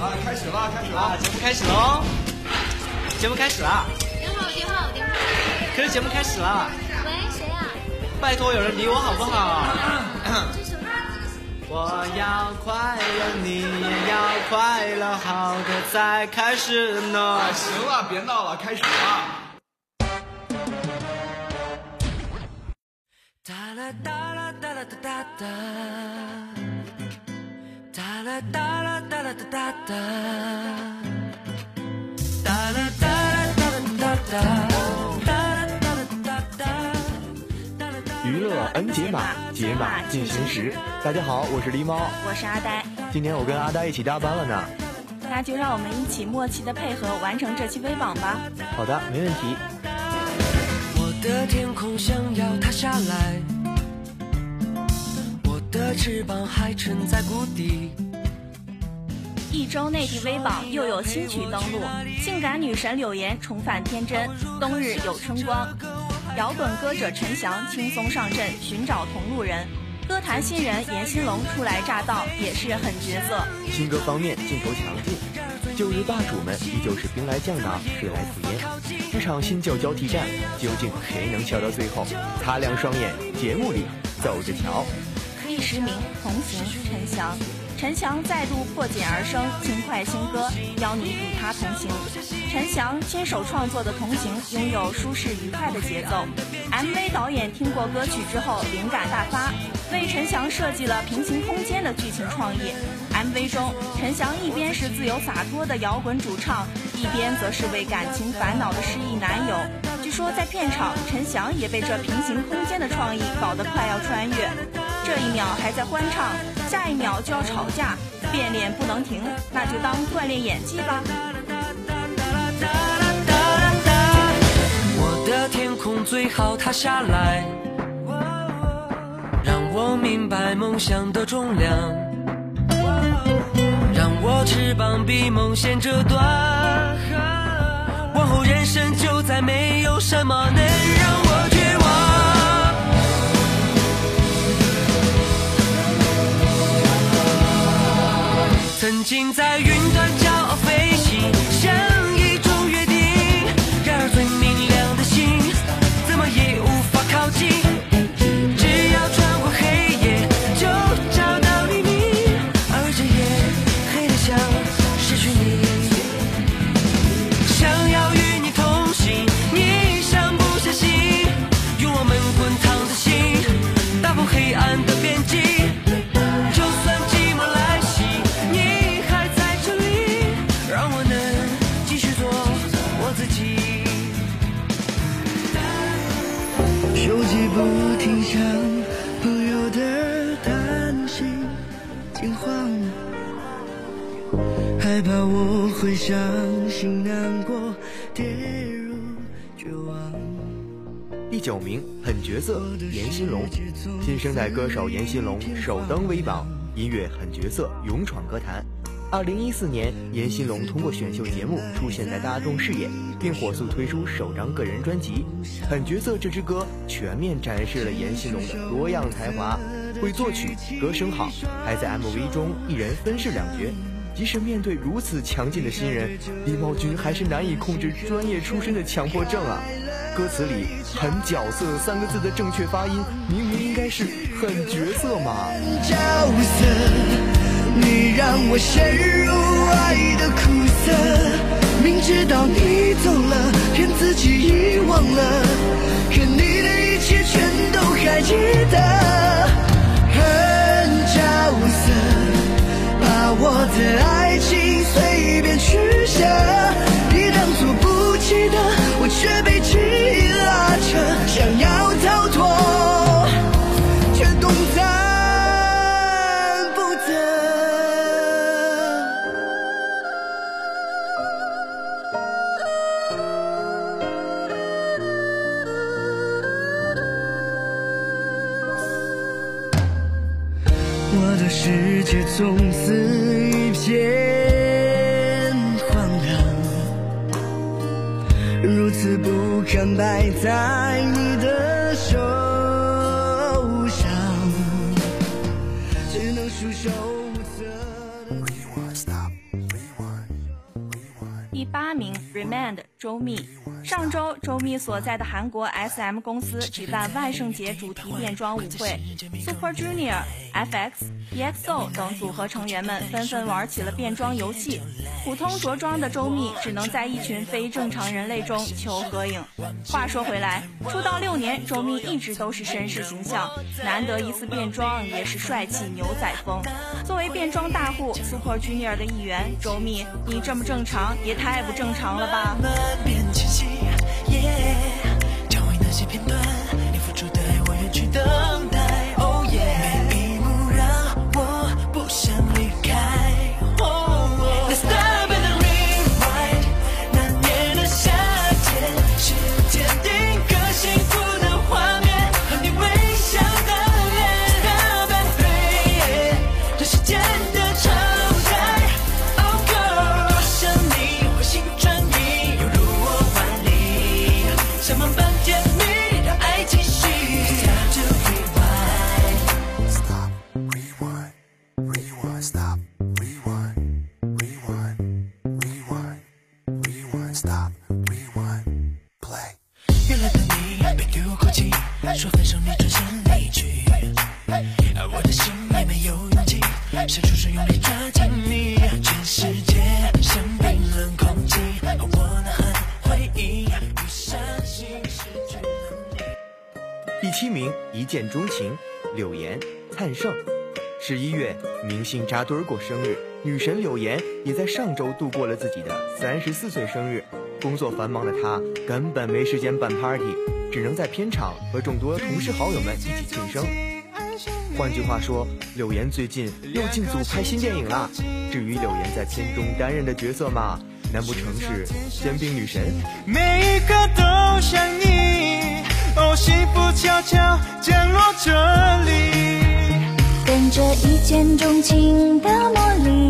啊，开始了，开始了，节目开始喽！节目开始了。电话，电话，电话。可是节目开始了。喂，谁啊？拜托有人理我好不好？我要快乐，你也要快乐，好的再开始呢。行了，别闹了，开始吧。哒啦哒啦哒啦哒哒哒，哒啦哒啦哒啦哒哒哒，哒啦哒啦哒啦哒哒。娱乐 N 解码，解码进行时。大家好，我是狸猫，我是阿呆。今天我跟阿呆一起加班了呢。那就让我们一起默契的配合完成这期微榜吧。好的，没问题。我的天空想要塌下来，我的翅膀还沉在谷底。一周内地微榜又有新曲登陆，性感女神柳岩重返天真，冬日有春光。摇滚歌者陈翔轻松上阵寻找同路人，歌坛新人严新龙初来乍到也是狠角色。新歌方面劲头强劲，旧日霸主们依旧是兵来将挡，水来土掩。这场新旧交替战，究竟谁能笑到最后？擦亮双眼，节目里走着瞧。第十名同行陈翔。陈翔再度破茧而生，轻快新歌，邀你与他同行。陈翔亲手创作的《同行》拥有舒适愉快的节奏。MV 导演听过歌曲之后灵感大发，为陈翔设计了平行空间的剧情创意。MV 中，陈翔一边是自由洒脱的摇滚主唱，一边则是为感情烦恼的失意男友。据说在片场，陈翔也被这平行空间的创意搞得快要穿越。这一秒还在欢唱，下一秒就要吵架，变脸不能停，那就当锻炼演技吧。我的天空最好塌下来，让我明白梦想的重量，让我翅膀比梦先折断，往后人生就再没有什么能让我曾经在云端。第九名，狠角色严新龙，新生代歌手严新龙首登微榜，音乐狠角色勇闯歌坛。二零一四年，严新龙通过选秀节目出现在大众视野，并火速推出首张个人专辑《狠角色》。这支歌全面展示了严新龙的多样才华，会作曲，歌声好，还在 MV 中一人分饰两角。即使面对如此强劲的新人，李茂君还是难以控制专业出身的强迫症啊！歌词里“狠角色”三个字的正确发音，明明应该是“狠角色”嘛。角色。你让我陷入爱的苦涩，明知道你走了，骗自己遗忘了，será. 周密。上周，周密所在的韩国 SM 公司举办万圣节主题变装舞会，Super Junior、FX、EXO 等组合成员们纷纷玩起了变装游戏。普通着装的周密只能在一群非正常人类中求合影。话说回来，出道六年，周密一直都是绅士形象，难得一次变装也是帅气牛仔风。作为变装大户 Super Junior 的一员，周密，你这么正常也太不正常了吧！将为那些片段，你付出的爱，我愿去等待。伸出手用力抓紧你，全世界像冰冷空气，和我呐喊回忆，不相信失去。第七名，一见钟情，柳岩、灿盛。十一月，明星扎堆儿过生日，女神柳岩也在上周度过了自己的三十四岁生日。工作繁忙的她根本没时间办 party，只能在片场和众多同事好友们一起庆生。换句话说，柳岩最近又进组拍新电影啦。至于柳岩在片中担任的角色嘛，难不成是煎饼女神？每一刻都像你，哦，幸福悄悄降落这里。跟着一见钟情的魔力，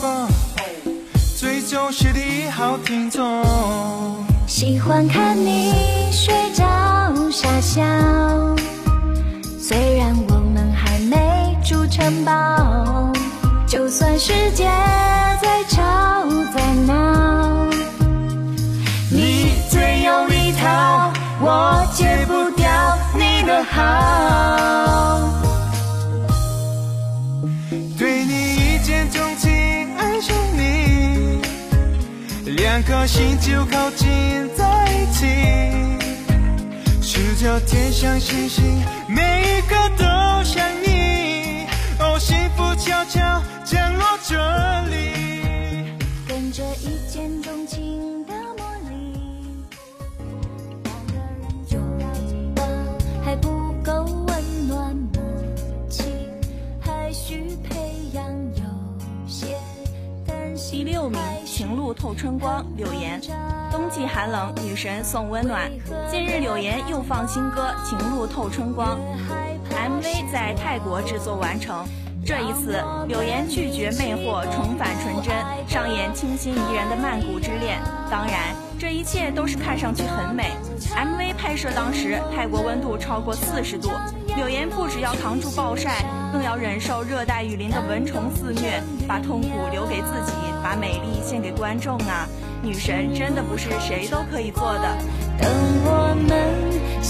OK 绷，最忠实的一号听众。喜欢看你睡着傻笑，虽然我们还没筑城堡，就算世界再吵再闹，你最有一套，我戒不掉你的好。颗心就靠近在一起。数着天上星星，每一颗都像你，哦，幸福悄悄降落这里。跟着一见钟情透春光，柳岩。冬季寒冷，女神送温暖。近日，柳岩又放新歌《情路透春光》，MV 在泰国制作完成。这一次，柳岩拒绝魅惑，重返纯真，上演清新宜人的曼谷之恋。当然，这一切都是看上去很美。MV 拍摄当时，泰国温度超过四十度，柳岩不只要扛住暴晒，更要忍受热带雨林的蚊虫肆虐，把痛苦留给自己，把美丽献给观众啊！女神真的不是谁都可以做的。等我们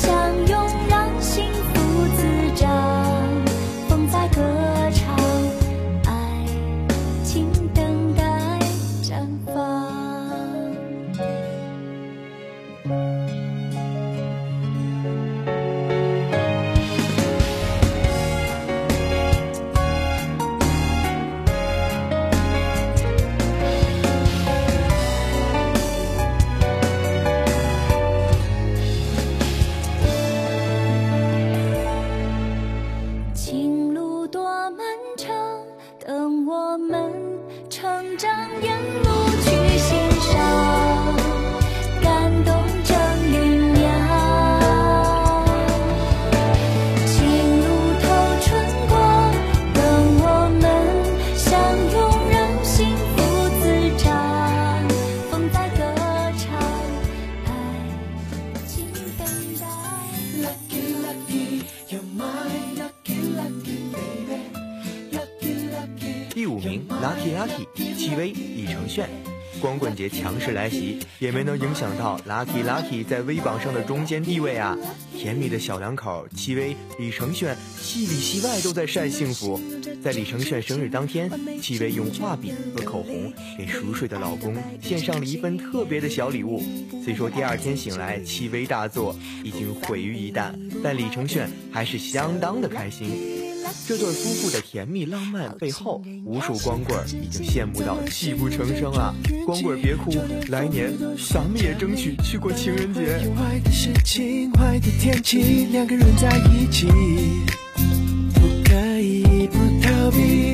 强势来袭，也没能影响到 Lucky Lucky 在微榜上的中间地位啊！甜蜜的小两口戚薇、李承铉，戏里戏外都在晒幸福。在李承铉生日当天，戚薇用画笔和口红给熟睡的老公献上了一份特别的小礼物。虽说第二天醒来，戚薇大作，已经毁于一旦，但李承铉还是相当的开心。这对夫妇的甜蜜浪漫背后，无数光棍已经羡慕到泣不成声啊！光棍别哭，来年咱们也争取去过情人节。坏的事情，坏的天气，两个人在一起，不可以不逃避。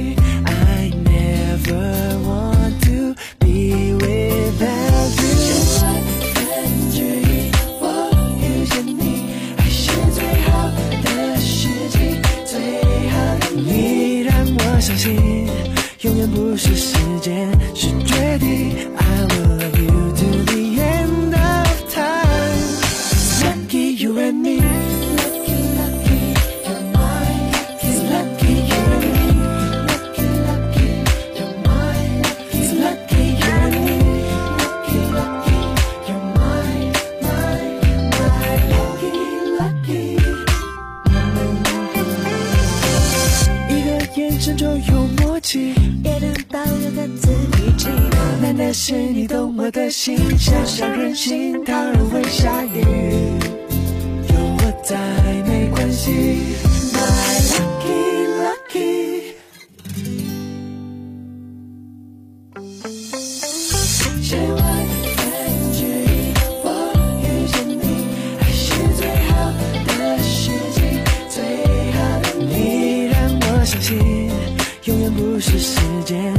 我的心，想想任性，当然会下雨。有我在没关系，My lucky lucky。千万分之一，我遇见你，还是最好的时机，最好的你让我相信，永远不是时间，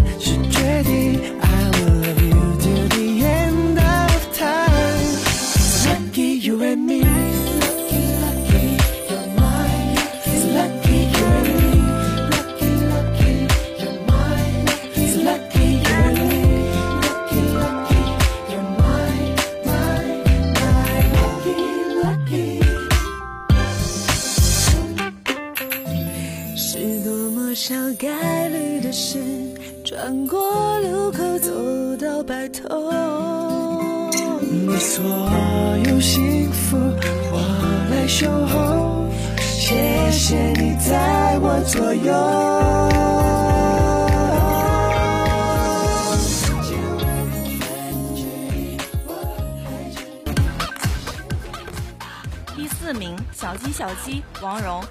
小鸡，王蓉。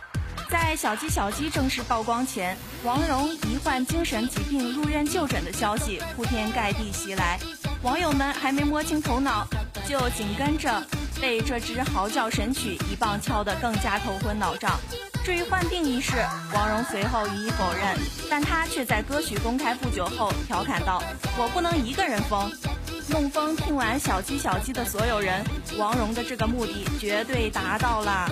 在小鸡小鸡正式曝光前，王蓉罹患精神疾病入院就诊的消息铺天盖地袭来，网友们还没摸清头脑，就紧跟着被这支嚎叫神曲一棒敲得更加头昏脑胀。至于患病一事，王蓉随后予以否认，但她却在歌曲公开不久后调侃道：“我不能一个人疯。”弄疯听完小鸡小鸡的所有人，王蓉的这个目的绝对达到了。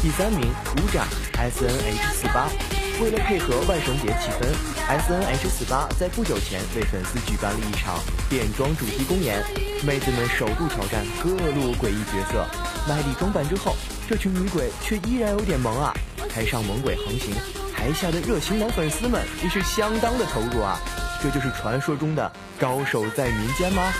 第三名，舞展 S N H 四八。为了配合万圣节气氛，S N H 四八在不久前为粉丝举办了一场变装主题公演，妹子们首度挑战各路诡异角色。卖力装扮之后，这群女鬼却依然有点萌啊！台上猛鬼横行，台下的热情男粉丝们也是相当的投入啊！这就是传说中的高手在民间吗？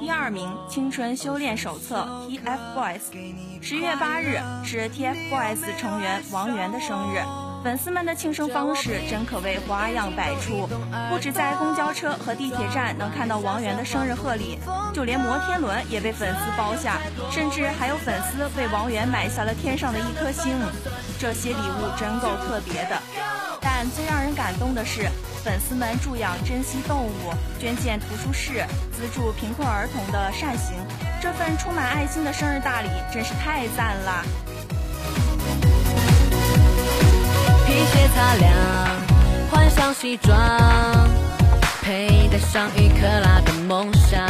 第二名《青春修炼手册》TFBOYS，十月八日是 TFBOYS 成员王源的生日，粉丝们的庆生方式真可谓花样百出，不止在公交车和地铁站能看到王源的生日贺礼，就连摩天轮也被粉丝包下，甚至还有粉丝为王源买下了天上的一颗星，这些礼物真够特别的。但最让人感动的是。粉丝们助养珍稀动物、捐建图书室、资助贫困儿童的善行，这份充满爱心的生日大礼真是太赞了！皮鞋擦亮，换上西装，佩戴上一克拉的梦想。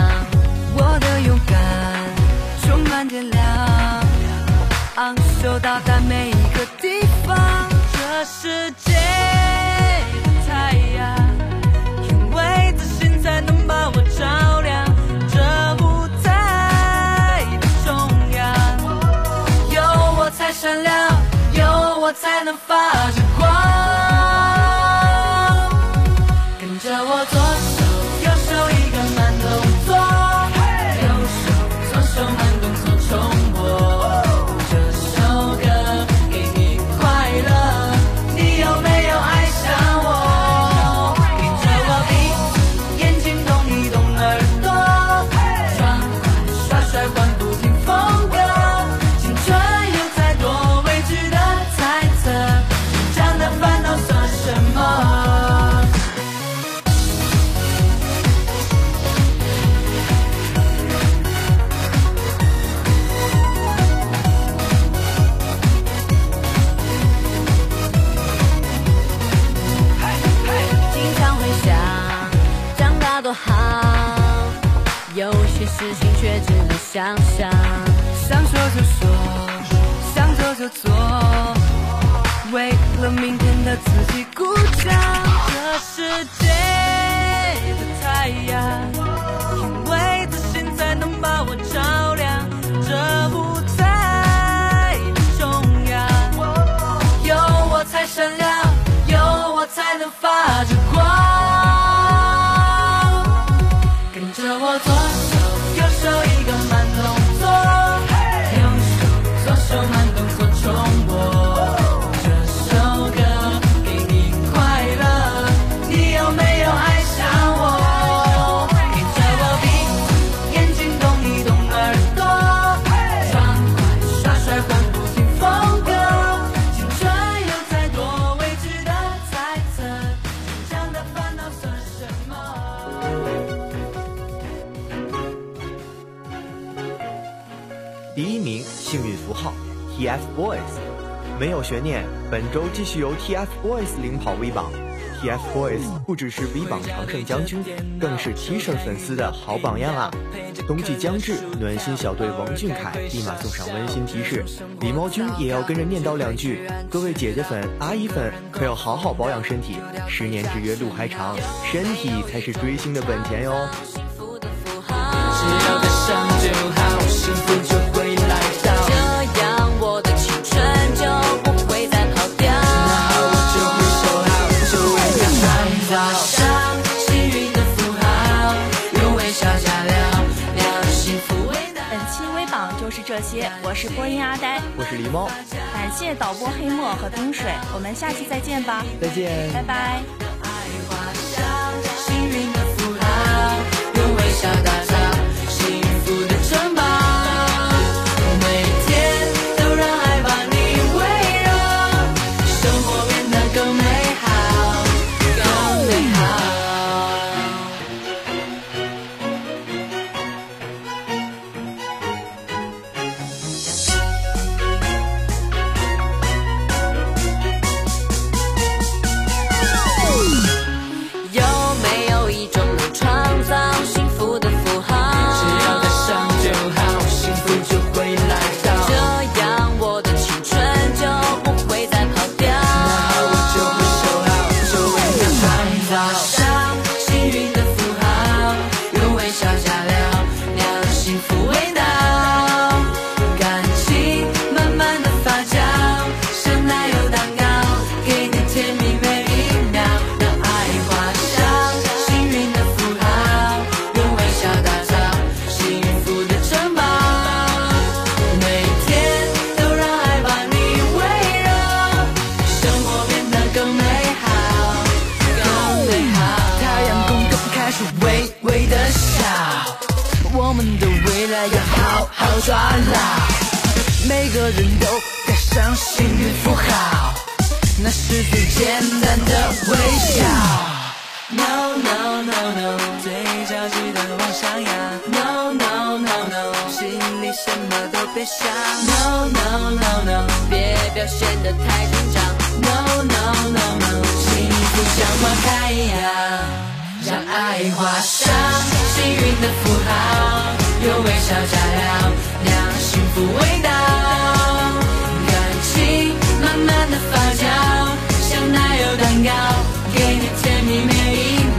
有 TFBOYS，没有悬念，本周继续由 TFBOYS 领跑 V 榜。TFBOYS 不只是 V 榜常胜将军，更是 T 恤粉丝的好榜样啊！冬季将至，暖心小队王俊凯立马送上温馨提示，李茂君也要跟着念叨两句：各位姐姐粉、阿姨粉，可要好好保养身体，十年之约路还长，身体才是追星的本钱哟。这是播音阿呆，我是狸猫，感谢导播黑墨和冰水，我们下期再见吧，再见，拜拜。抓每个人都带上幸运符号，那是最简单的微笑。No no no no，嘴角记得往上扬。No no no no，心里什么都别想。No no no no，别表现得太紧张。No no no no，幸福像花开一样，让爱画上幸运的符号。用微笑加料，酿幸福味道，像奶油蛋糕，给你甜蜜每一秒。